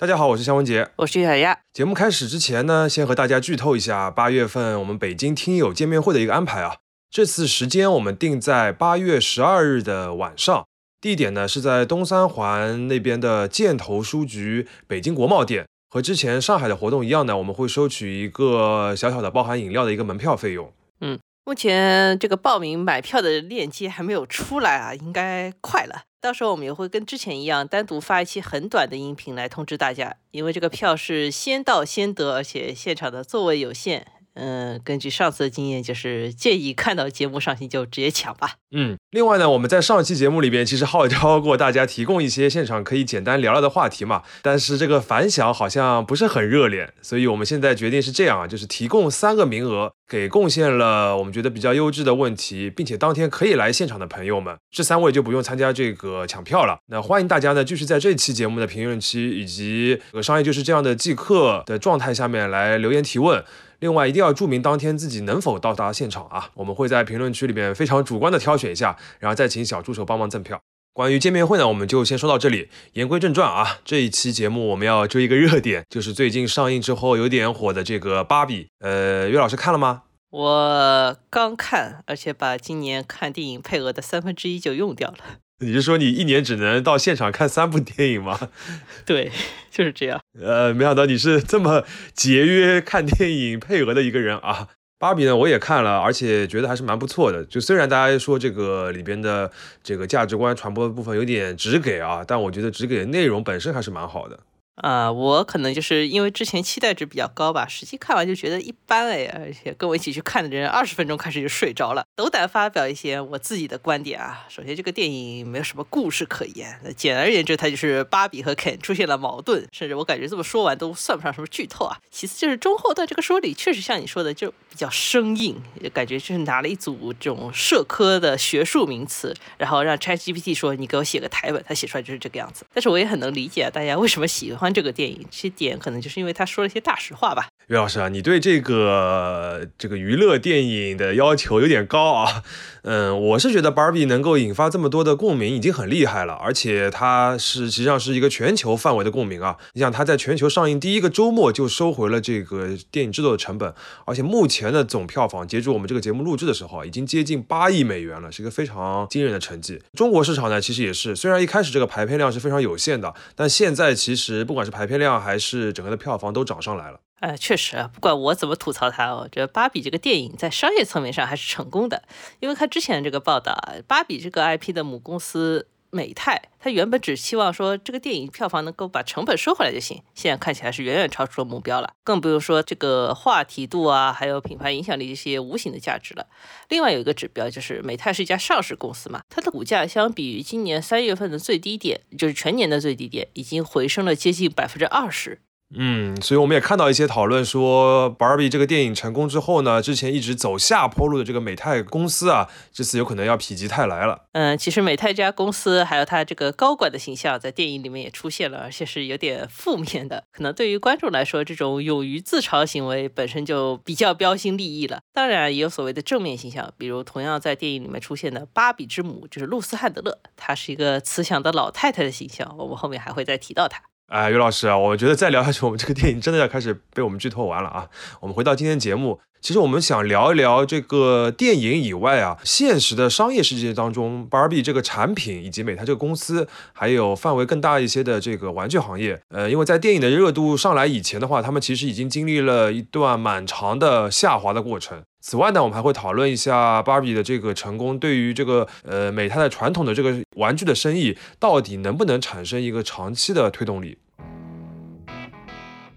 大家好，我是肖文杰。我是小亚。节目开始之前呢，先和大家剧透一下八月份我们北京听友见面会的一个安排啊。这次时间我们定在八月十二日的晚上，地点呢是在东三环那边的箭头书局北京国贸店。和之前上海的活动一样呢，我们会收取一个小小的包含饮料的一个门票费用。嗯，目前这个报名买票的链接还没有出来啊，应该快了。到时候我们也会跟之前一样，单独发一期很短的音频来通知大家，因为这个票是先到先得，而且现场的座位有限。嗯，根据上次的经验，就是建议看到节目上新就直接抢吧。嗯，另外呢，我们在上一期节目里边其实号召过大家提供一些现场可以简单聊聊的话题嘛，但是这个反响好像不是很热烈，所以我们现在决定是这样啊，就是提供三个名额给贡献了我们觉得比较优质的问题，并且当天可以来现场的朋友们，这三位就不用参加这个抢票了。那欢迎大家呢，继续在这期节目的评论区以及商业就是这样的即刻的状态下面来留言提问。另外，一定要注明当天自己能否到达现场啊！我们会在评论区里面非常主观的挑选一下，然后再请小助手帮忙赠票。关于见面会呢，我们就先说到这里。言归正传啊，这一期节目我们要追一个热点，就是最近上映之后有点火的这个《芭比》。呃，岳老师看了吗？我刚看，而且把今年看电影配额的三分之一就用掉了。你是说你一年只能到现场看三部电影吗？对，就是这样。呃，没想到你是这么节约看电影配额的一个人啊！芭比呢，我也看了，而且觉得还是蛮不错的。就虽然大家说这个里边的这个价值观传播的部分有点直给啊，但我觉得直给的内容本身还是蛮好的。啊，我可能就是因为之前期待值比较高吧，实际看完就觉得一般哎，而且跟我一起去看的人，二十分钟开始就睡着了。斗胆发表一些我自己的观点啊。首先，这个电影没有什么故事可言，简而言之，它就是芭比和肯出现了矛盾，甚至我感觉这么说完都算不上什么剧透啊。其次就是中后段这个说理确实像你说的，就比较生硬，感觉就是拿了一组这种社科的学术名词，然后让 ChatGPT 说你给我写个台本，它写出来就是这个样子。但是我也很能理解大家为什么喜欢。这个电影，其实点可能就是因为他说了一些大实话吧。于老师啊，你对这个这个娱乐电影的要求有点高啊。嗯，我是觉得 Barbie 能够引发这么多的共鸣已经很厉害了，而且它是实际上是一个全球范围的共鸣啊。你想，它在全球上映第一个周末就收回了这个电影制作的成本，而且目前的总票房，截止我们这个节目录制的时候，已经接近八亿美元了，是一个非常惊人的成绩。中国市场呢，其实也是，虽然一开始这个排片量是非常有限的，但现在其实不管是排片量还是整个的票房都涨上来了。呃，确实，不管我怎么吐槽它，我觉得芭比这个电影在商业层面上还是成功的。因为看之前这个报道啊，芭比这个 IP 的母公司美泰，它原本只希望说这个电影票房能够把成本收回来就行，现在看起来是远远超出了目标了，更不用说这个话题度啊，还有品牌影响力这些无形的价值了。另外有一个指标就是美泰是一家上市公司嘛，它的股价相比于今年三月份的最低点，就是全年的最低点，已经回升了接近百分之二十。嗯，所以我们也看到一些讨论说，Barbie 这个电影成功之后呢，之前一直走下坡路的这个美泰公司啊，这次有可能要否极泰来了。嗯，其实美泰这家公司还有它这个高管的形象在电影里面也出现了，而且是有点负面的。可能对于观众来说，这种勇于自嘲行为本身就比较标新立异了。当然也有所谓的正面形象，比如同样在电影里面出现的芭比之母，就是露丝汉德勒，她是一个慈祥的老太太的形象，我们后面还会再提到她。哎，于老师啊，我觉得再聊下去，我们这个电影真的要开始被我们剧透完了啊！我们回到今天节目，其实我们想聊一聊这个电影以外啊，现实的商业世界当中，Barbie 这个产品以及美泰这个公司，还有范围更大一些的这个玩具行业。呃，因为在电影的热度上来以前的话，他们其实已经经历了一段蛮长的下滑的过程。此外呢，我们还会讨论一下芭比的这个成功对于这个呃美泰的传统的这个玩具的生意到底能不能产生一个长期的推动力。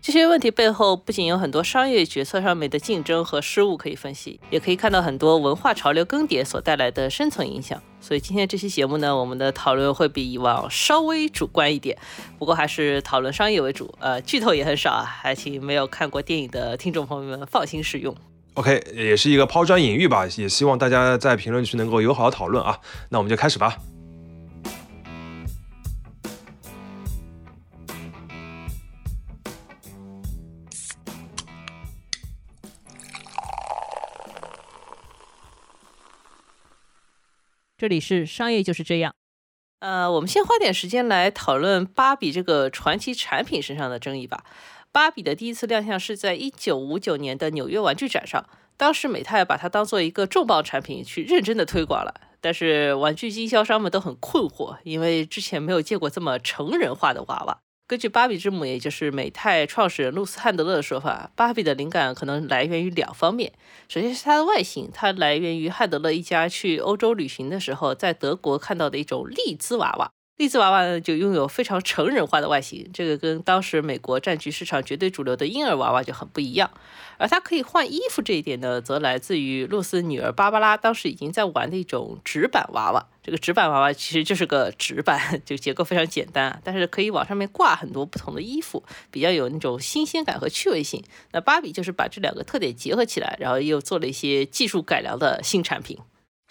这些问题背后不仅有很多商业决策上面的竞争和失误可以分析，也可以看到很多文化潮流更迭所带来的深层影响。所以今天这期节目呢，我们的讨论会比以往稍微主观一点，不过还是讨论商业为主，呃，剧透也很少啊，还请没有看过电影的听众朋友们放心使用。OK，也是一个抛砖引玉吧，也希望大家在评论区能够友好讨论啊。那我们就开始吧。这里是商业就是这样。呃，我们先花点时间来讨论芭比这个传奇产品身上的争议吧。芭比的第一次亮相是在一九五九年的纽约玩具展上，当时美泰把它当做一个重磅产品去认真的推广了。但是玩具经销商们都很困惑，因为之前没有见过这么成人化的娃娃。根据芭比之母，也就是美泰创始人露丝·汉德勒的说法，芭比的灵感可能来源于两方面。首先是它的外形，它来源于汉德勒一家去欧洲旅行的时候，在德国看到的一种利兹娃娃。利兹娃娃呢，就拥有非常成人化的外形，这个跟当时美国占据市场绝对主流的婴儿娃娃就很不一样。而它可以换衣服这一点呢，则来自于露丝女儿芭芭拉当时已经在玩的一种纸板娃娃。这个纸板娃娃其实就是个纸板，就结构非常简单，但是可以往上面挂很多不同的衣服，比较有那种新鲜感和趣味性。那芭比就是把这两个特点结合起来，然后又做了一些技术改良的新产品。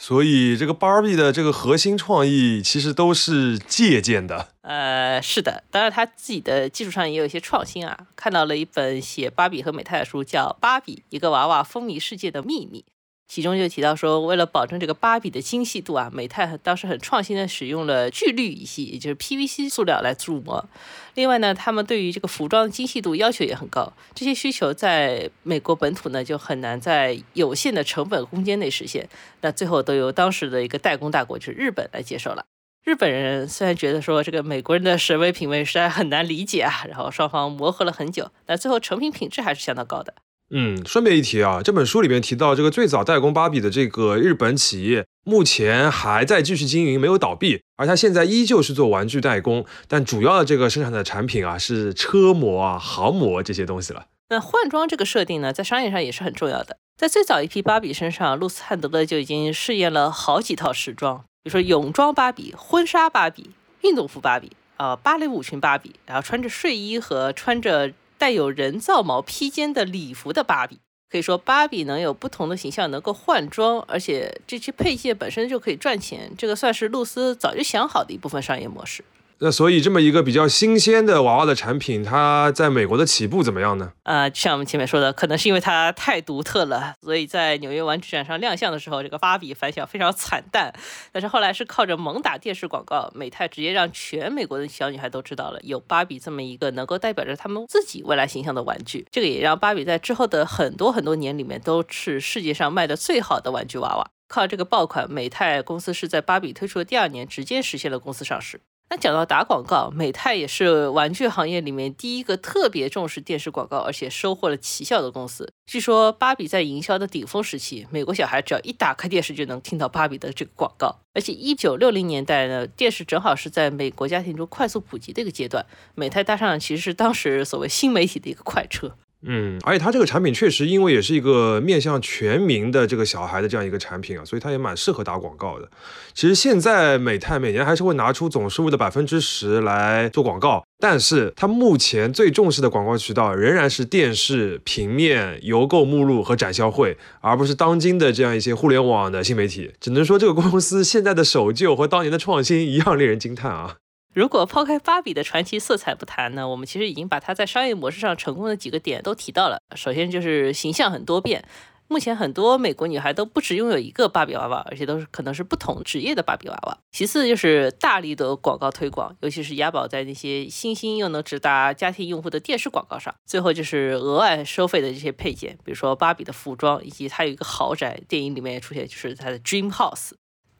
所以这个芭比的这个核心创意其实都是借鉴的。呃，是的，当然他自己的技术上也有一些创新啊。看到了一本写芭比和美泰的书，叫《芭比：一个娃娃风靡世界的秘密》。其中就提到说，为了保证这个芭比的精细度啊，美泰当时很创新的使用了聚氯乙烯，也就是 PVC 塑料来铸模。另外呢，他们对于这个服装精细度要求也很高，这些需求在美国本土呢就很难在有限的成本空间内实现。那最后都由当时的一个代工大国就是日本来接受了。日本人虽然觉得说这个美国人的审美品味实在很难理解啊，然后双方磨合了很久，但最后成品品质还是相当高的。嗯，顺便一提啊，这本书里面提到这个最早代工芭比的这个日本企业，目前还在继续经营，没有倒闭，而它现在依旧是做玩具代工，但主要的这个生产的产品啊是车模啊、航模这些东西了。那换装这个设定呢，在商业上也是很重要的。在最早一批芭比身上，露丝·汉德勒就已经试验了好几套时装，比如说泳装芭比、婚纱芭比、运动服芭比、呃芭蕾舞裙芭比，然后穿着睡衣和穿着。带有人造毛披肩的礼服的芭比，可以说芭比能有不同的形象，能够换装，而且这些配件本身就可以赚钱，这个算是露丝早就想好的一部分商业模式。那所以这么一个比较新鲜的娃娃的产品，它在美国的起步怎么样呢？呃，像我们前面说的，可能是因为它太独特了，所以在纽约玩具展上亮相的时候，这个芭比反响非常惨淡。但是后来是靠着猛打电视广告，美泰直接让全美国的小女孩都知道了有芭比这么一个能够代表着他们自己未来形象的玩具。这个也让芭比在之后的很多很多年里面都是世界上卖的最好的玩具娃娃。靠这个爆款，美泰公司是在芭比推出的第二年直接实现了公司上市。那讲到打广告，美泰也是玩具行业里面第一个特别重视电视广告，而且收获了奇效的公司。据说芭比在营销的顶峰时期，美国小孩只要一打开电视就能听到芭比的这个广告。而且一九六零年代呢，电视正好是在美国家庭中快速普及的一个阶段，美泰搭上了其实是当时所谓新媒体的一个快车。嗯，而且它这个产品确实，因为也是一个面向全民的这个小孩的这样一个产品啊，所以它也蛮适合打广告的。其实现在美泰每年还是会拿出总收入的百分之十来做广告，但是它目前最重视的广告渠道仍然是电视、平面、邮购目录和展销会，而不是当今的这样一些互联网的新媒体。只能说这个公司现在的守旧和当年的创新一样令人惊叹啊。如果抛开芭比的传奇色彩不谈呢，我们其实已经把它在商业模式上成功的几个点都提到了。首先就是形象很多变，目前很多美国女孩都不只拥有一个芭比娃娃，而且都是可能是不同职业的芭比娃娃。其次就是大力的广告推广，尤其是押宝在那些新兴又能直达家庭用户的电视广告上。最后就是额外收费的这些配件，比如说芭比的服装，以及它有一个豪宅，电影里面也出现，就是它的 Dream House。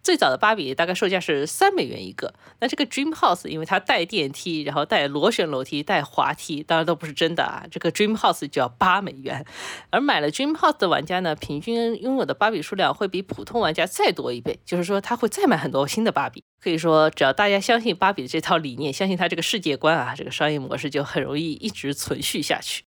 最早的芭比大概售价是三美元一个，那这个 Dream House 因为它带电梯，然后带螺旋楼梯，带滑梯，当然都不是真的啊。这个 Dream House 就要八美元，而买了 Dream House 的玩家呢，平均拥有的芭比数量会比普通玩家再多一倍，就是说他会再买很多新的芭比。可以说，只要大家相信芭比的这套理念，相信它这个世界观啊，这个商业模式就很容易一直存续下去。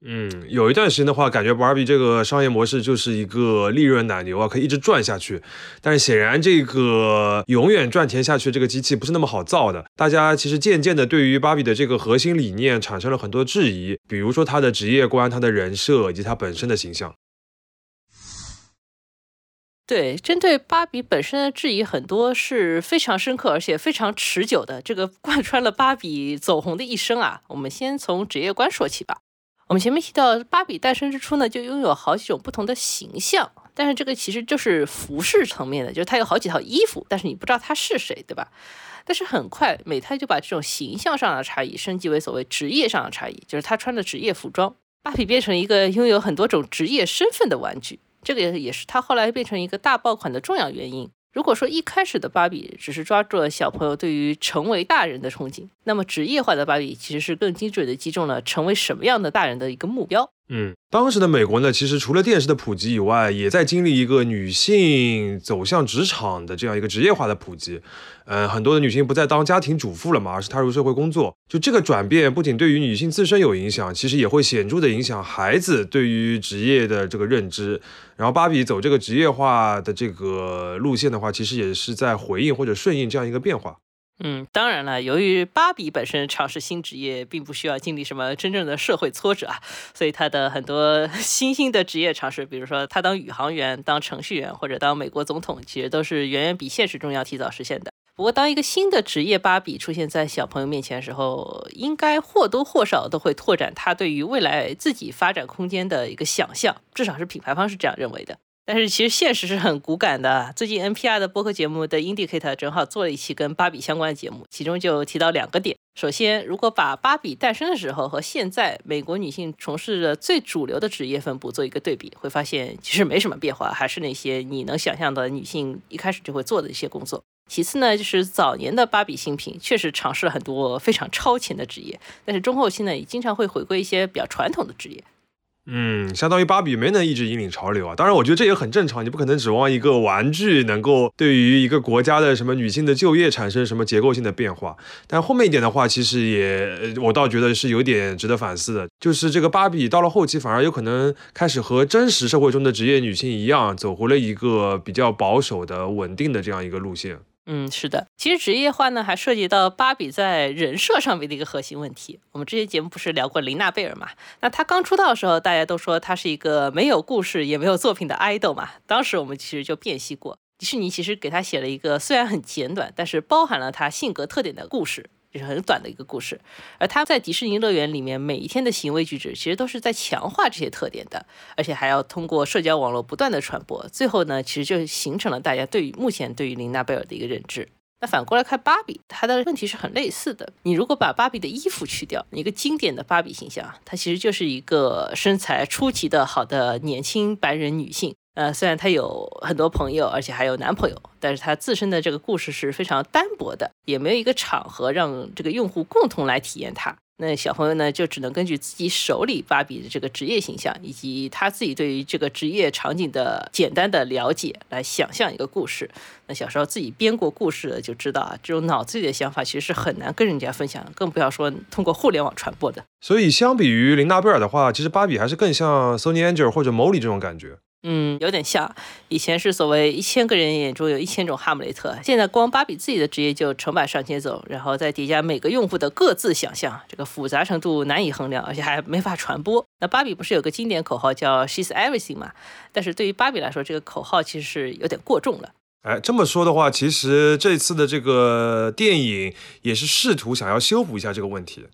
嗯，有一段时间的话，感觉芭比这个商业模式就是一个利润奶牛啊，可以一直赚下去。但是显然，这个永远赚钱下去这个机器不是那么好造的。大家其实渐渐的对于芭比的这个核心理念产生了很多质疑，比如说她的职业观、她的人设以及她本身的形象。对，针对芭比本身的质疑很多是非常深刻而且非常持久的，这个贯穿了芭比走红的一生啊。我们先从职业观说起吧。我们前面提到，芭比诞生之初呢，就拥有好几种不同的形象，但是这个其实就是服饰层面的，就是它有好几套衣服，但是你不知道它是谁，对吧？但是很快美泰就把这种形象上的差异升级为所谓职业上的差异，就是他穿的职业服装，芭比变成一个拥有很多种职业身份的玩具。这个也是他后来变成一个大爆款的重要原因。如果说一开始的芭比只是抓住了小朋友对于成为大人的憧憬，那么职业化的芭比其实是更精准的击中了成为什么样的大人的一个目标。嗯，当时的美国呢，其实除了电视的普及以外，也在经历一个女性走向职场的这样一个职业化的普及。嗯，很多的女性不再当家庭主妇了嘛，而是踏入社会工作。就这个转变，不仅对于女性自身有影响，其实也会显著的影响孩子对于职业的这个认知。然后，芭比走这个职业化的这个路线的话，其实也是在回应或者顺应这样一个变化。嗯，当然了，由于芭比本身尝试新职业，并不需要经历什么真正的社会挫折啊，所以她的很多 新兴的职业尝试，比如说她当宇航员、当程序员或者当美国总统，其实都是远远比现实中要提早实现的。不过，当一个新的职业芭比出现在小朋友面前的时候，应该或多或少都会拓展他对于未来自己发展空间的一个想象，至少是品牌方是这样认为的。但是其实现实是很骨感的。最近 NPR 的播客节目的 Indicator 正好做了一期跟芭比相关的节目，其中就提到两个点。首先，如果把芭比诞生的时候和现在美国女性从事的最主流的职业分布做一个对比，会发现其实没什么变化，还是那些你能想象的女性一开始就会做的一些工作。其次呢，就是早年的芭比新品确实尝试了很多非常超前的职业，但是中后期呢，也经常会回归一些比较传统的职业。嗯，相当于芭比没能一直引领潮流啊。当然，我觉得这也很正常。你不可能指望一个玩具能够对于一个国家的什么女性的就业产生什么结构性的变化。但后面一点的话，其实也我倒觉得是有点值得反思的。就是这个芭比到了后期，反而有可能开始和真实社会中的职业女性一样，走回了一个比较保守的、稳定的这样一个路线。嗯，是的，其实职业化呢，还涉及到芭比在人设上面的一个核心问题。我们之前节目不是聊过琳娜贝尔嘛？那她刚出道的时候，大家都说她是一个没有故事也没有作品的 idol 嘛。当时我们其实就辨析过，迪士尼其实给她写了一个虽然很简短，但是包含了她性格特点的故事。就是很短的一个故事，而他在迪士尼乐园里面每一天的行为举止，其实都是在强化这些特点的，而且还要通过社交网络不断的传播，最后呢，其实就形成了大家对于目前对于琳娜贝尔的一个认知。那反过来看芭比，她的问题是很类似的。你如果把芭比的衣服去掉，一个经典的芭比形象，她其实就是一个身材出奇的好的年轻白人女性。呃，虽然她有很多朋友，而且还有男朋友，但是她自身的这个故事是非常单薄的，也没有一个场合让这个用户共同来体验它。那小朋友呢，就只能根据自己手里芭比的这个职业形象，以及他自己对于这个职业场景的简单的了解，来想象一个故事。那小时候自己编过故事的就知道啊，这种脑子里的想法其实是很难跟人家分享，更不要说通过互联网传播的。所以，相比于琳达贝尔的话，其实芭比还是更像 Sony Angel 或者 Molly 这种感觉。嗯，有点像以前是所谓一千个人眼中有一千种哈姆雷特，现在光芭比自己的职业就成百上千种，然后再叠加每个用户的各自想象，这个复杂程度难以衡量，而且还没法传播。那芭比不是有个经典口号叫 She's Everything 嘛？但是对于芭比来说，这个口号其实是有点过重了。哎，这么说的话，其实这次的这个电影也是试图想要修补一下这个问题。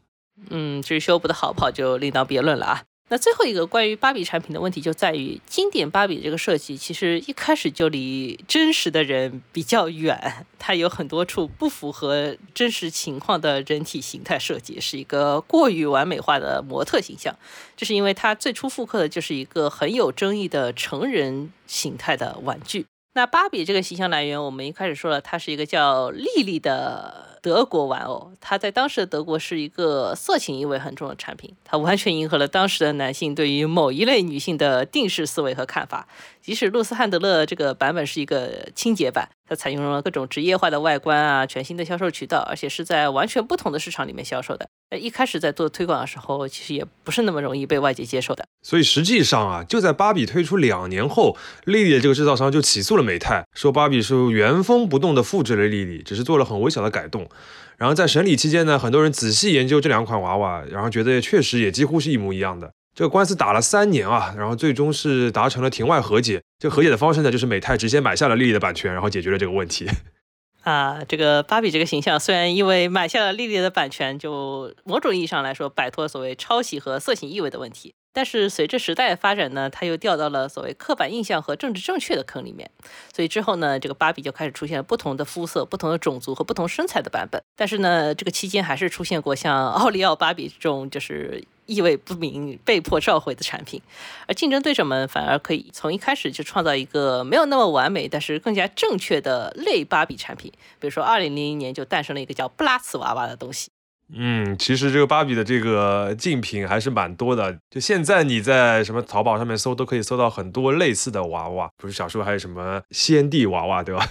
嗯，至于修补的好不好，就另当别论了啊。那最后一个关于芭比产品的问题就在于，经典芭比这个设计其实一开始就离真实的人比较远，它有很多处不符合真实情况的人体形态设计，是一个过于完美化的模特形象。这是因为它最初复刻的就是一个很有争议的成人形态的玩具。那芭比这个形象来源，我们一开始说了，它是一个叫莉莉的。德国玩偶，它在当时的德国是一个色情意味很重的产品，它完全迎合了当时的男性对于某一类女性的定式思维和看法。即使露丝汉德勒这个版本是一个清洁版。它采用了各种职业化的外观啊，全新的销售渠道，而且是在完全不同的市场里面销售的。呃，一开始在做推广的时候，其实也不是那么容易被外界接受的。所以实际上啊，就在芭比推出两年后，莉莉的这个制造商就起诉了美泰，说芭比是原封不动的复制了莉莉，只是做了很微小的改动。然后在审理期间呢，很多人仔细研究这两款娃娃，然后觉得确实也几乎是一模一样的。这个官司打了三年啊，然后最终是达成了庭外和解。这和解的方式呢，就是美泰直接买下了莉莉的版权，然后解决了这个问题。啊，这个芭比这个形象虽然因为买下了莉莉的版权，就某种意义上来说摆脱了所谓抄袭和色情意味的问题，但是随着时代的发展呢，它又掉到了所谓刻板印象和政治正确的坑里面。所以之后呢，这个芭比就开始出现了不同的肤色、不同的种族和不同身材的版本。但是呢，这个期间还是出现过像奥利奥芭比这种就是意味不明、被迫召回的产品。而竞争对手们反而可以从一开始就创造一个没有那么完美，但是更加正确的类芭比产品。比如说，二零零零年就诞生了一个叫布拉茨娃娃的东西。嗯，其实这个芭比的这个竞品还是蛮多的。就现在你在什么淘宝上面搜，都可以搜到很多类似的娃娃。不是小时候还有什么仙帝娃娃，对吧？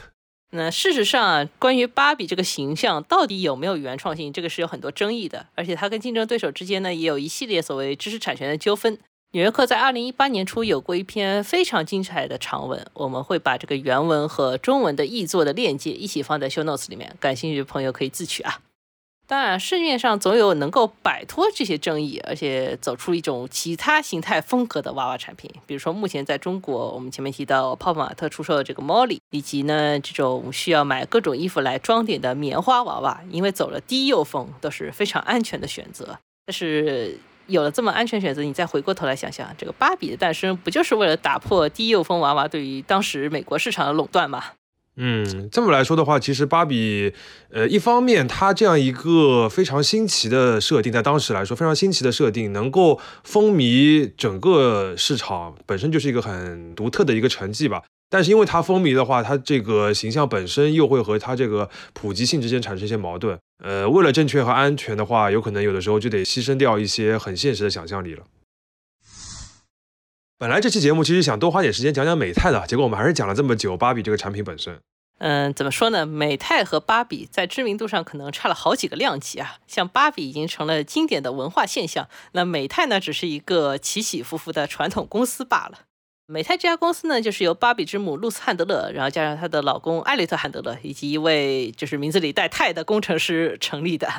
那事实上啊，关于芭比这个形象到底有没有原创性，这个是有很多争议的。而且它跟竞争对手之间呢，也有一系列所谓知识产权的纠纷。纽约客在二零一八年初有过一篇非常精彩的长文，我们会把这个原文和中文的译作的链接一起放在 show notes 里面，感兴趣的朋友可以自取啊。当然，市面上总有能够摆脱这些争议，而且走出一种其他形态风格的娃娃产品。比如说，目前在中国，我们前面提到泡泡玛特出售的这个 Molly，以及呢这种需要买各种衣服来装点的棉花娃娃，因为走了低幼风，都是非常安全的选择。但是有了这么安全选择，你再回过头来想想，这个芭比的诞生，不就是为了打破低幼风娃娃对于当时美国市场的垄断吗？嗯，这么来说的话，其实芭比，呃，一方面它这样一个非常新奇的设定，在当时来说非常新奇的设定，能够风靡整个市场，本身就是一个很独特的一个成绩吧。但是因为它风靡的话，它这个形象本身又会和它这个普及性之间产生一些矛盾。呃，为了正确和安全的话，有可能有的时候就得牺牲掉一些很现实的想象力了。本来这期节目其实想多花点时间讲讲美泰的，结果我们还是讲了这么久芭比这个产品本身。嗯，怎么说呢？美泰和芭比在知名度上可能差了好几个量级啊。像芭比已经成了经典的文化现象，那美泰呢，只是一个起起伏伏的传统公司罢了。美泰这家公司呢，就是由芭比之母露丝·汉德勒，然后加上她的老公艾略特·汉德勒，以及一位就是名字里带“泰”的工程师成立的。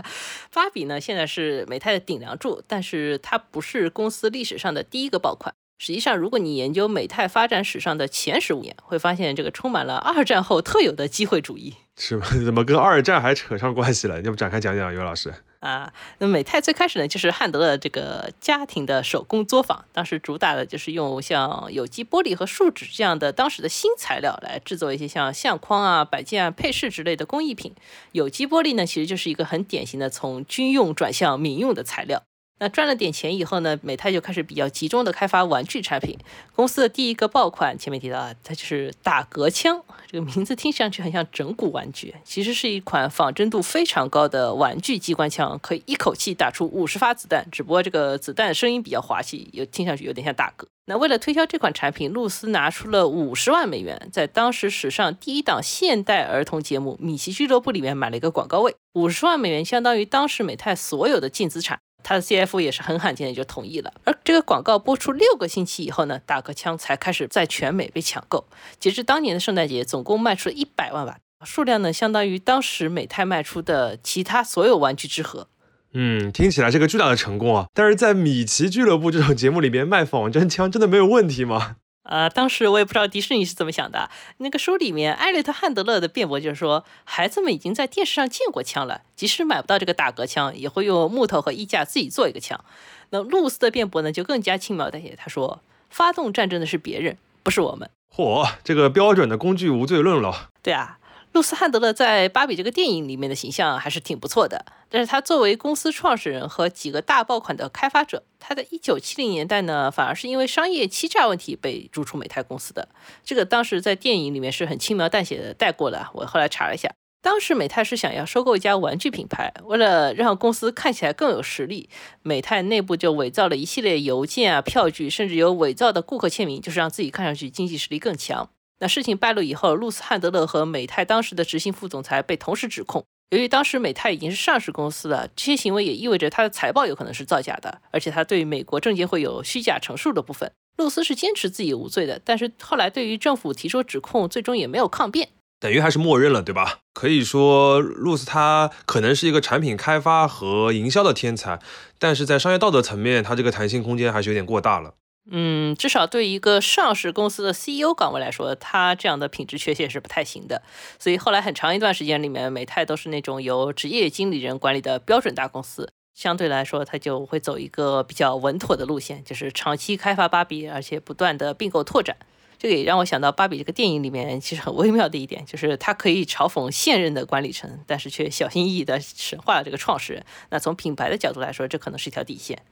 芭比呢，现在是美泰的顶梁柱，但是它不是公司历史上的第一个爆款。实际上，如果你研究美泰发展史上的前十五年，会发现这个充满了二战后特有的机会主义。是吗？怎么跟二战还扯上关系了？要不展开讲讲，尤老师？啊，那美泰最开始呢，就是汉德的这个家庭的手工作坊，当时主打的就是用像有机玻璃和树脂这样的当时的新材料来制作一些像相框啊、摆件啊、配饰之类的工艺品。有机玻璃呢，其实就是一个很典型的从军用转向民用的材料。那赚了点钱以后呢，美泰就开始比较集中的开发玩具产品。公司的第一个爆款，前面提到啊，它就是打嗝枪。这个名字听上去很像整蛊玩具，其实是一款仿真度非常高的玩具机关枪，可以一口气打出五十发子弹。只不过这个子弹声音比较滑稽，有听上去有点像打嗝。那为了推销这款产品，露丝拿出了五十万美元，在当时史上第一档现代儿童节目《米奇俱乐部》里面买了一个广告位。五十万美元相当于当时美泰所有的净资产。他的 CF 也是很罕见的就同意了，而这个广告播出六个星期以后呢，打嗝枪才开始在全美被抢购。截至当年的圣诞节，总共卖出了一百万把，数量呢相当于当时美泰卖出的其他所有玩具之和。嗯，听起来是个巨大的成功啊！但是在米奇俱乐部这种节目里面卖仿真枪，真的没有问题吗？呃，当时我也不知道迪士尼是怎么想的。那个书里面，艾略特·汉德勒的辩驳就是说，孩子们已经在电视上见过枪了，即使买不到这个打嗝枪，也会用木头和衣架自己做一个枪。那露丝的辩驳呢，就更加轻描淡写，他说，发动战争的是别人，不是我们。嚯，这个标准的工具无罪论了。对啊。露丝·汉德勒在《芭比》这个电影里面的形象还是挺不错的，但是他作为公司创始人和几个大爆款的开发者，他在一九七零年代呢，反而是因为商业欺诈问题被逐出美泰公司的。这个当时在电影里面是很轻描淡写的带过了。我后来查了一下，当时美泰是想要收购一家玩具品牌，为了让公司看起来更有实力，美泰内部就伪造了一系列邮件啊、票据，甚至有伪造的顾客签名，就是让自己看上去经济实力更强。那事情败露以后，露丝·汉德勒和美泰当时的执行副总裁被同时指控。由于当时美泰已经是上市公司了，这些行为也意味着他的财报有可能是造假的，而且他对美国证监会有虚假陈述的部分。露丝是坚持自己无罪的，但是后来对于政府提出指控，最终也没有抗辩，等于还是默认了，对吧？可以说，露丝她可能是一个产品开发和营销的天才，但是在商业道德层面，她这个弹性空间还是有点过大了。嗯，至少对一个上市公司的 CEO 岗位来说，他这样的品质缺陷是不太行的。所以后来很长一段时间里面，美泰都是那种由职业经理人管理的标准大公司。相对来说，它就会走一个比较稳妥的路线，就是长期开发芭比，而且不断的并购拓展。这个也让我想到芭比这个电影里面其实很微妙的一点，就是它可以嘲讽现任的管理层，但是却小心翼翼地神化了这个创始人。那从品牌的角度来说，这可能是一条底线。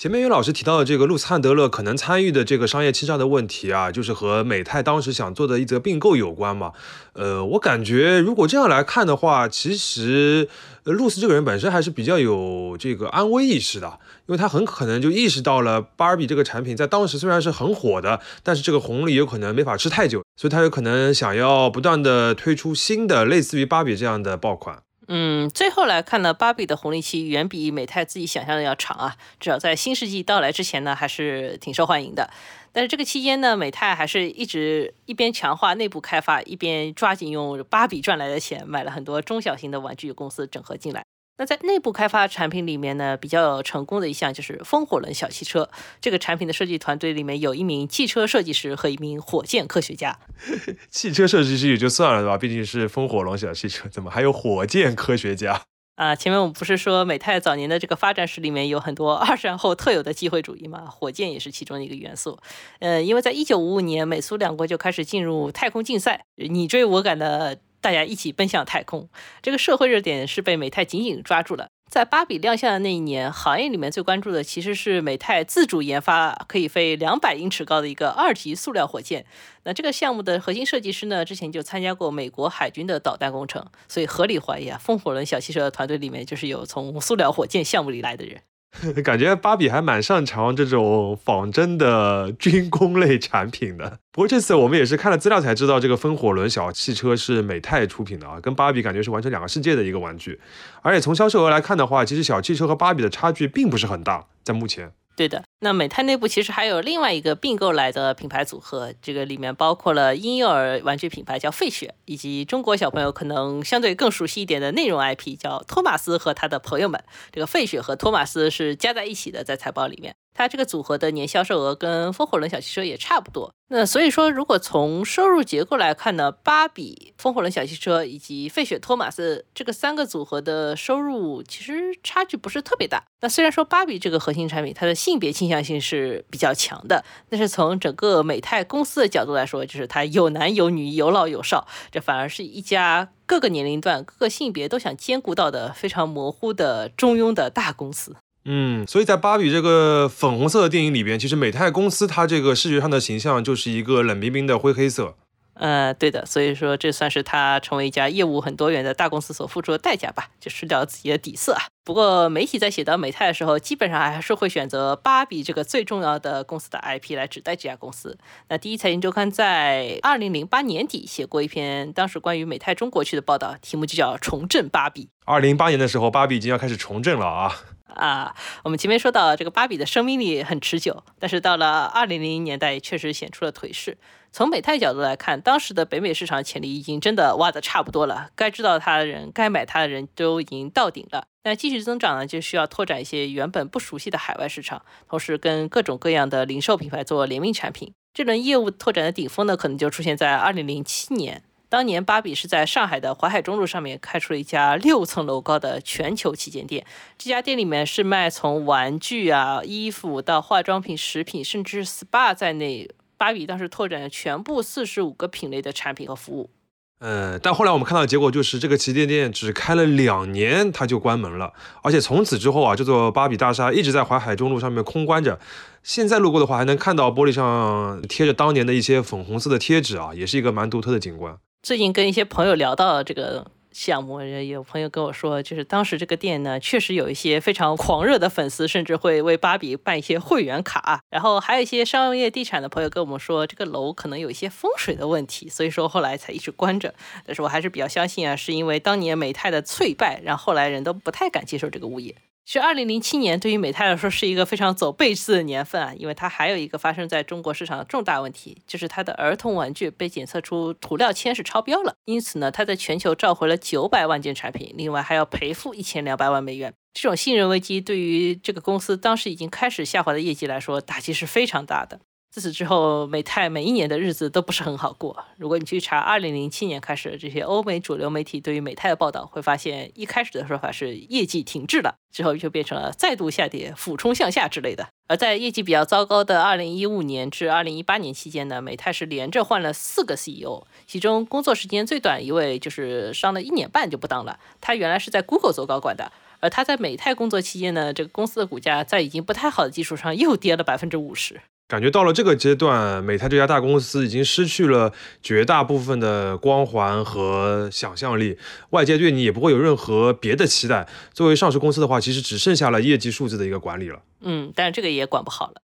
前面于老师提到的这个路斯汉德勒可能参与的这个商业欺诈的问题啊，就是和美泰当时想做的一则并购有关嘛。呃，我感觉如果这样来看的话，其实露丝这个人本身还是比较有这个安危意识的，因为他很可能就意识到了芭比这个产品在当时虽然是很火的，但是这个红利有可能没法吃太久，所以他有可能想要不断的推出新的类似于芭比这样的爆款。嗯，最后来看呢，芭比的红利期远比美泰自己想象的要长啊，至少在新世纪到来之前呢，还是挺受欢迎的。但是这个期间呢，美泰还是一直一边强化内部开发，一边抓紧用芭比赚来的钱买了很多中小型的玩具公司整合进来。那在内部开发产品里面呢，比较成功的一项就是风火轮小汽车。这个产品的设计团队里面有一名汽车设计师和一名火箭科学家。汽车设计师也就算了，对吧？毕竟是风火轮小汽车，怎么还有火箭科学家 啊？前面我们不是说美泰早年的这个发展史里面有很多二战后特有的机会主义嘛？火箭也是其中的一个元素。呃，因为在一九五五年，美苏两国就开始进入太空竞赛，你追我赶的。大家一起奔向太空，这个社会热点是被美泰紧紧抓住了。在芭比亮相的那一年，行业里面最关注的其实是美泰自主研发可以飞两百英尺高的一个二级塑料火箭。那这个项目的核心设计师呢，之前就参加过美国海军的导弹工程，所以合理怀疑啊，风火轮小汽车团队里面就是有从塑料火箭项目里来的人。感觉芭比还蛮擅长这种仿真的军工类产品的。不过这次我们也是看了资料才知道，这个风火轮小汽车是美泰出品的啊，跟芭比感觉是完全两个世界的一个玩具。而且从销售额来看的话，其实小汽车和芭比的差距并不是很大，在目前。对的，那美泰内部其实还有另外一个并购来的品牌组合，这个里面包括了婴幼儿玩具品牌叫费雪，以及中国小朋友可能相对更熟悉一点的内容 IP 叫托马斯和他的朋友们。这个费雪和托马斯是加在一起的，在财报里面。它这个组合的年销售额跟风火轮小汽车也差不多。那所以说，如果从收入结构来看呢，芭比、风火轮小汽车以及费雪托马斯这个三个组合的收入其实差距不是特别大。那虽然说芭比这个核心产品它的性别倾向性是比较强的，但是从整个美泰公司的角度来说，就是它有男有女有老有少，这反而是一家各个年龄段、各个性别都想兼顾到的非常模糊的中庸的大公司。嗯，所以在芭比这个粉红色的电影里边，其实美泰公司它这个视觉上的形象就是一个冷冰冰的灰黑色。呃，对的，所以说这算是它成为一家业务很多元的大公司所付出的代价吧，就失掉了自己的底色啊。不过媒体在写到美泰的时候，基本上还是会选择芭比这个最重要的公司的 IP 来指代这家公司。那第一财经周刊在二零零八年底写过一篇当时关于美泰中国区的报道，题目就叫《重振芭比》。二零零八年的时候，芭比已经要开始重振了啊。啊，我们前面说到这个芭比的生命力很持久，但是到了二零零零年代，确实显出了颓势。从美泰角度来看，当时的北美市场潜力已经真的挖的差不多了，该知道它的人，该买它的人都已经到顶了。那继续增长呢，就需要拓展一些原本不熟悉的海外市场，同时跟各种各样的零售品牌做联名产品。这轮业务拓展的顶峰呢，可能就出现在二零零七年。当年，芭比是在上海的淮海中路上面开出了一家六层楼高的全球旗舰店。这家店里面是卖从玩具啊、衣服到化妆品、食品，甚至 SPA 在内，芭比当时拓展了全部四十五个品类的产品和服务。呃，但后来我们看到结果就是，这个旗舰店只开了两年，它就关门了。而且从此之后啊，这座芭比大厦一直在淮海中路上面空关着。现在路过的话，还能看到玻璃上贴着当年的一些粉红色的贴纸啊，也是一个蛮独特的景观。最近跟一些朋友聊到这个项目，有朋友跟我说，就是当时这个店呢，确实有一些非常狂热的粉丝，甚至会为芭比办一些会员卡。然后还有一些商业地产的朋友跟我们说，这个楼可能有一些风水的问题，所以说后来才一直关着。但是我还是比较相信啊，是因为当年美泰的脆败，让后来人都不太敢接受这个物业。其实，二零零七年对于美泰来说是一个非常走背刺的年份啊，因为它还有一个发生在中国市场的重大问题，就是它的儿童玩具被检测出涂料铅是超标了，因此呢，它在全球召回了九百万件产品，另外还要赔付一千两百万美元。这种信任危机对于这个公司当时已经开始下滑的业绩来说，打击是非常大的。自此之后，美泰每一年的日子都不是很好过。如果你去查2007年开始这些欧美主流媒体对于美泰的报道，会发现一开始的说法是业绩停滞了，之后就变成了再度下跌、俯冲向下之类的。而在业绩比较糟糕的2015年至2018年期间呢，美泰是连着换了四个 CEO，其中工作时间最短一位就是上了一年半就不当了。他原来是在 Google 做高管的，而他在美泰工作期间呢，这个公司的股价在已经不太好的基础上又跌了百分之五十。感觉到了这个阶段，美泰这家大公司已经失去了绝大部分的光环和想象力，外界对你也不会有任何别的期待。作为上市公司的话，其实只剩下了业绩数字的一个管理了。嗯，但是这个也管不好了。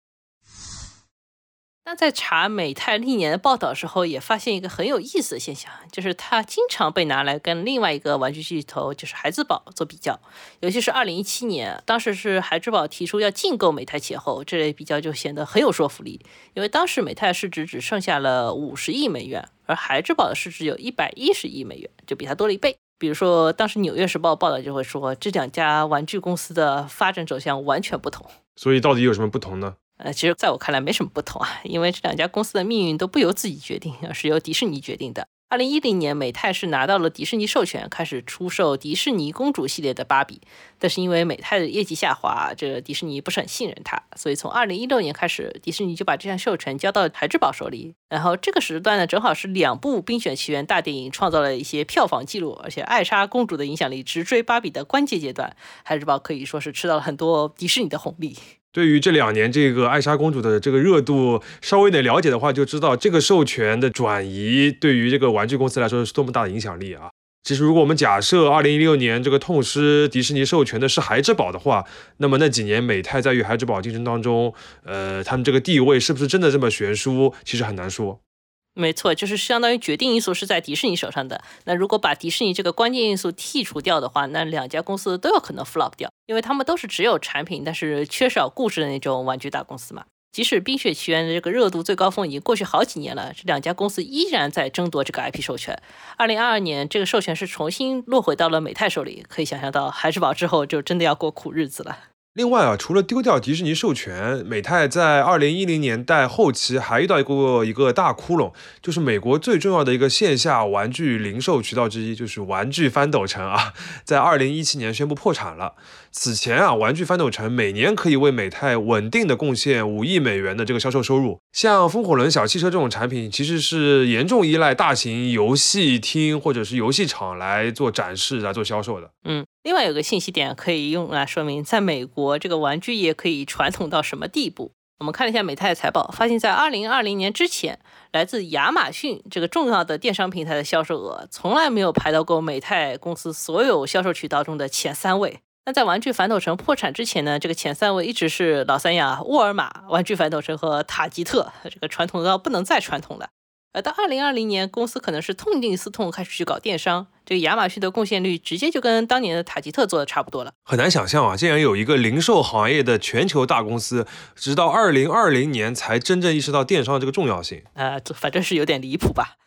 那在查美泰历年的报道时候，也发现一个很有意思的现象，就是它经常被拿来跟另外一个玩具巨头，就是孩之宝做比较。尤其是2017年，当时是孩之宝提出要竞购美泰前后，这类比较就显得很有说服力。因为当时美泰市值只剩下了50亿美元，而孩之宝的市值有一百一十亿美元，就比它多了一倍。比如说，当时《纽约时报》报道就会说，这两家玩具公司的发展走向完全不同。所以，到底有什么不同呢？呃，其实在我看来没什么不同啊，因为这两家公司的命运都不由自己决定，而是由迪士尼决定的。二零一零年，美泰是拿到了迪士尼授权，开始出售迪士尼公主系列的芭比。但是因为美泰的业绩下滑，这迪士尼不是很信任它，所以从二零一六年开始，迪士尼就把这项授权交到孩之宝手里。然后这个时段呢，正好是两部《冰雪奇缘》大电影创造了一些票房记录，而且艾莎公主的影响力直追芭比的关键阶段，孩之宝可以说是吃到了很多迪士尼的红利。对于这两年这个艾莎公主的这个热度稍微的了解的话，就知道这个授权的转移对于这个玩具公司来说是多么大的影响力啊！其实，如果我们假设二零一六年这个痛失迪士尼授权的是孩之宝的话，那么那几年美泰在与孩之宝竞争当中，呃，他们这个地位是不是真的这么悬殊，其实很难说。没错，就是相当于决定因素是在迪士尼手上的。那如果把迪士尼这个关键因素剔除掉的话，那两家公司都有可能 flop 掉，因为他们都是只有产品但是缺少故事的那种玩具大公司嘛。即使《冰雪奇缘》的这个热度最高峰已经过去好几年了，这两家公司依然在争夺这个 IP 授权。二零二二年，这个授权是重新落回到了美泰手里，可以想象到孩之宝之后就真的要过苦日子了。另外啊，除了丢掉迪士尼授权，美泰在二零一零年代后期还遇到过一个大窟窿，就是美国最重要的一个线下玩具零售渠道之一，就是玩具翻斗城啊，在二零一七年宣布破产了。此前啊，玩具翻斗城每年可以为美泰稳定的贡献五亿美元的这个销售收入。像风火轮小汽车这种产品，其实是严重依赖大型游戏厅或者是游戏厂来做展示、来做销售的。嗯，另外有个信息点可以用来说明，在美国这个玩具业可以传统到什么地步。我们看了一下美泰的财报，发现，在二零二零年之前，来自亚马逊这个重要的电商平台的销售额，从来没有排到过美泰公司所有销售渠道中的前三位。那在玩具反斗城破产之前呢，这个前三位一直是老三样：沃尔玛、玩具反斗城和塔吉特，这个传统到不能再传统了。而到二零二零年，公司可能是痛定思痛，开始去搞电商。这个亚马逊的贡献率直接就跟当年的塔吉特做的差不多了。很难想象啊，竟然有一个零售行业的全球大公司，直到二零二零年才真正意识到电商这个重要性。呃，反正是有点离谱吧。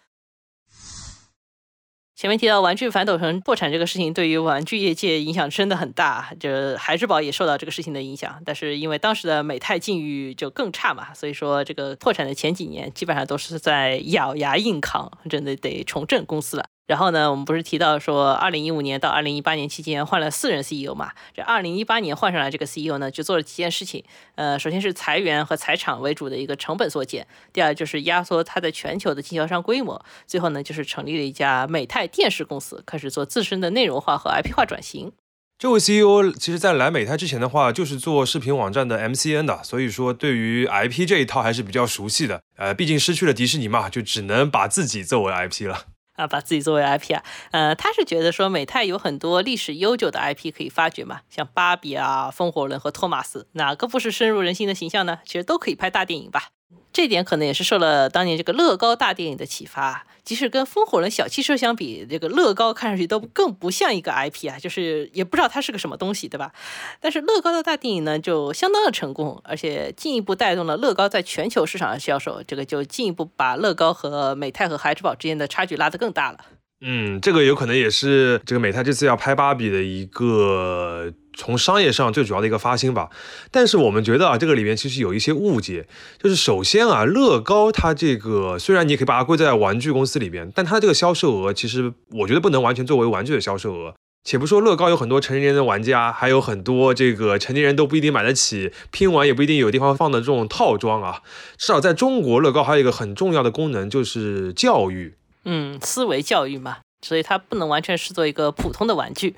前面提到玩具反斗城破产这个事情，对于玩具业界影响真的很大，就是孩之宝也受到这个事情的影响。但是因为当时的美泰境遇就更差嘛，所以说这个破产的前几年基本上都是在咬牙硬扛，真的得重振公司了。然后呢，我们不是提到说，二零一五年到二零一八年期间换了四任 CEO 嘛？这二零一八年换上来这个 CEO 呢，就做了几件事情。呃，首先是裁员和裁场为主的一个成本缩减；第二就是压缩它的全球的经销商规模；最后呢，就是成立了一家美泰电视公司，开始做自身的内容化和 IP 化转型。这位 CEO 其实在来美泰之前的话，就是做视频网站的 MCN 的，所以说对于 IP 这一套还是比较熟悉的。呃，毕竟失去了迪士尼嘛，就只能把自己作为 IP 了。啊，把自己作为 IP 啊，呃，他是觉得说美泰有很多历史悠久的 IP 可以发掘嘛，像芭比啊、风火轮和托马斯，哪个不是深入人心的形象呢？其实都可以拍大电影吧。这点可能也是受了当年这个乐高大电影的启发。即使跟风火轮小汽车相比，这个乐高看上去都更不像一个 IP 啊，就是也不知道它是个什么东西，对吧？但是乐高的大电影呢，就相当的成功，而且进一步带动了乐高在全球市场的销售，这个就进一步把乐高和美泰和孩之宝之间的差距拉得更大了。嗯，这个有可能也是这个美泰这次要拍芭比的一个从商业上最主要的一个发心吧。但是我们觉得啊，这个里面其实有一些误解，就是首先啊，乐高它这个虽然你可以把它归在玩具公司里边，但它这个销售额其实我觉得不能完全作为玩具的销售额。且不说乐高有很多成年人的玩家，还有很多这个成年人都不一定买得起，拼完也不一定有地方放的这种套装啊。至少在中国，乐高还有一个很重要的功能就是教育。嗯，思维教育嘛，所以它不能完全视作一个普通的玩具。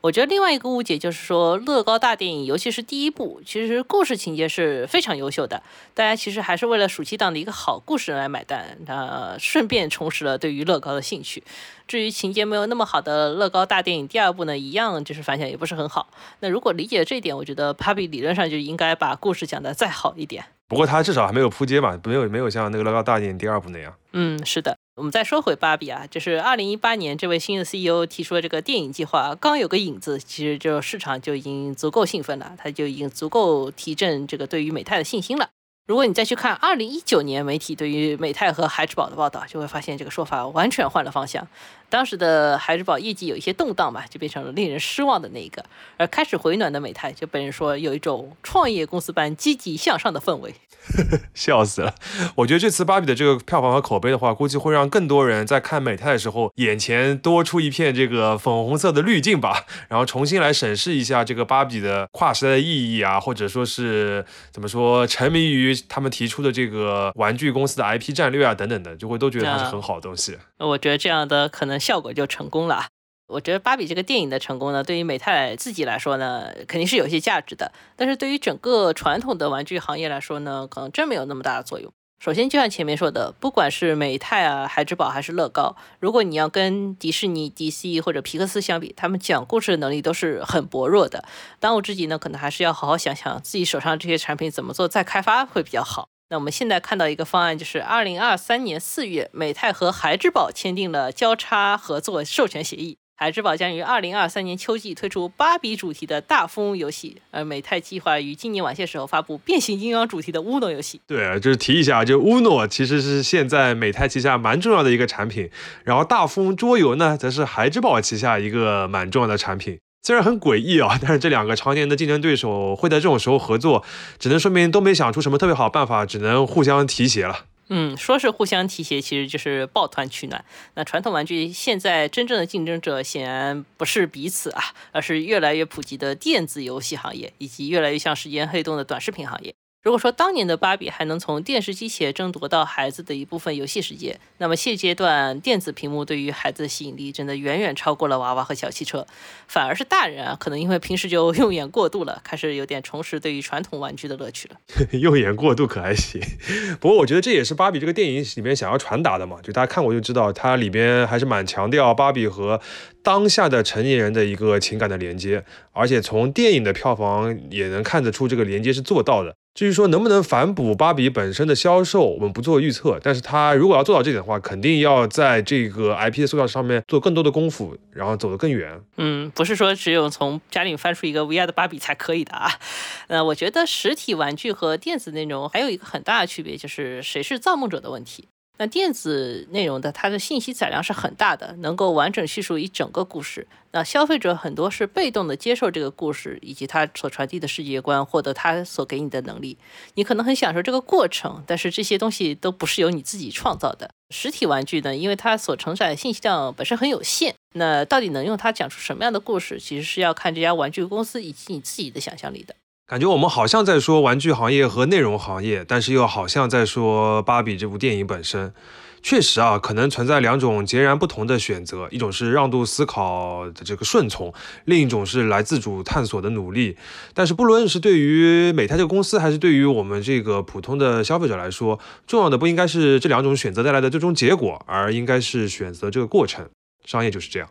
我觉得另外一个误解就是说，乐高大电影，尤其是第一部，其实故事情节是非常优秀的。大家其实还是为了暑期档的一个好故事来买单，那顺便重拾了对于乐高的兴趣。至于情节没有那么好的乐高大电影第二部呢，一样就是反响也不是很好。那如果理解这一点，我觉得 Papi 理论上就应该把故事讲得再好一点。不过他至少还没有扑街嘛，没有没有像那个乐高大电影第二部那样。嗯，是的。我们再说回芭比啊，就是二零一八年这位新的 CEO 提出了这个电影计划，刚有个影子，其实就市场就已经足够兴奋了，他就已经足够提振这个对于美泰的信心了。如果你再去看二零一九年媒体对于美泰和孩之宝的报道，就会发现这个说法完全换了方向。当时的孩之宝业绩有一些动荡吧，就变成了令人失望的那一个。而开始回暖的美泰，就被人说有一种创业公司般积极向上的氛围。笑死了！我觉得这次芭比的这个票房和口碑的话，估计会让更多人在看美泰的时候，眼前多出一片这个粉红色的滤镜吧，然后重新来审视一下这个芭比的跨时代的意义啊，或者说是怎么说，沉迷于他们提出的这个玩具公司的 IP 战略啊等等的，就会都觉得它是很好的东西。我觉得这样的可能效果就成功了。我觉得芭比这个电影的成功呢，对于美泰自己来说呢，肯定是有些价值的。但是对于整个传统的玩具行业来说呢，可能真没有那么大的作用。首先，就像前面说的，不管是美泰啊、孩之宝还是乐高，如果你要跟迪士尼、DC 或者皮克斯相比，他们讲故事的能力都是很薄弱的。当务之急呢，可能还是要好好想想自己手上这些产品怎么做再开发会比较好。那我们现在看到一个方案，就是二零二三年四月，美泰和孩之宝签订了交叉合作授权协议。孩之宝将于二零二三年秋季推出芭比主题的大富翁游戏，而美泰计划于今年晚些时候发布变形金刚主题的乌诺游戏。对，就是提一下，就乌诺其实是现在美泰旗下蛮重要的一个产品，然后大富翁桌游呢，则是孩之宝旗下一个蛮重要的产品。虽然很诡异啊，但是这两个常年的竞争对手会在这种时候合作，只能说明都没想出什么特别好办法，只能互相提携了。嗯，说是互相提携，其实就是抱团取暖。那传统玩具现在真正的竞争者显然不是彼此啊，而是越来越普及的电子游戏行业，以及越来越像时间黑洞的短视频行业。如果说当年的芭比还能从电视机前争夺到孩子的一部分游戏时间，那么现阶段电子屏幕对于孩子的吸引力真的远远超过了娃娃和小汽车，反而是大人啊，可能因为平时就 用眼过度了，开始有点重拾对于传统玩具的乐趣了。用眼过度可还行，不过我觉得这也是芭比这个电影里面想要传达的嘛，就大家看过就知道，它里边还是蛮强调芭比和当下的成年人的一个情感的连接，而且从电影的票房也能看得出这个连接是做到的。至于说能不能反哺芭比本身的销售，我们不做预测。但是它如果要做到这点的话，肯定要在这个 IP 的塑造上面做更多的功夫，然后走得更远。嗯，不是说只有从家里翻出一个 VR 的芭比才可以的啊。呃，我觉得实体玩具和电子内容还有一个很大的区别，就是谁是造梦者的问题。那电子内容的它的信息载量是很大的，能够完整叙述一整个故事。那消费者很多是被动的接受这个故事以及它所传递的世界观，获得它所给你的能力。你可能很享受这个过程，但是这些东西都不是由你自己创造的。实体玩具呢，因为它所承载的信息量本身很有限，那到底能用它讲出什么样的故事，其实是要看这家玩具公司以及你自己的想象力的。感觉我们好像在说玩具行业和内容行业，但是又好像在说芭比这部电影本身。确实啊，可能存在两种截然不同的选择，一种是让渡思考的这个顺从，另一种是来自主探索的努力。但是不论是对于美泰这个公司，还是对于我们这个普通的消费者来说，重要的不应该是这两种选择带来的最终结果，而应该是选择这个过程。商业就是这样。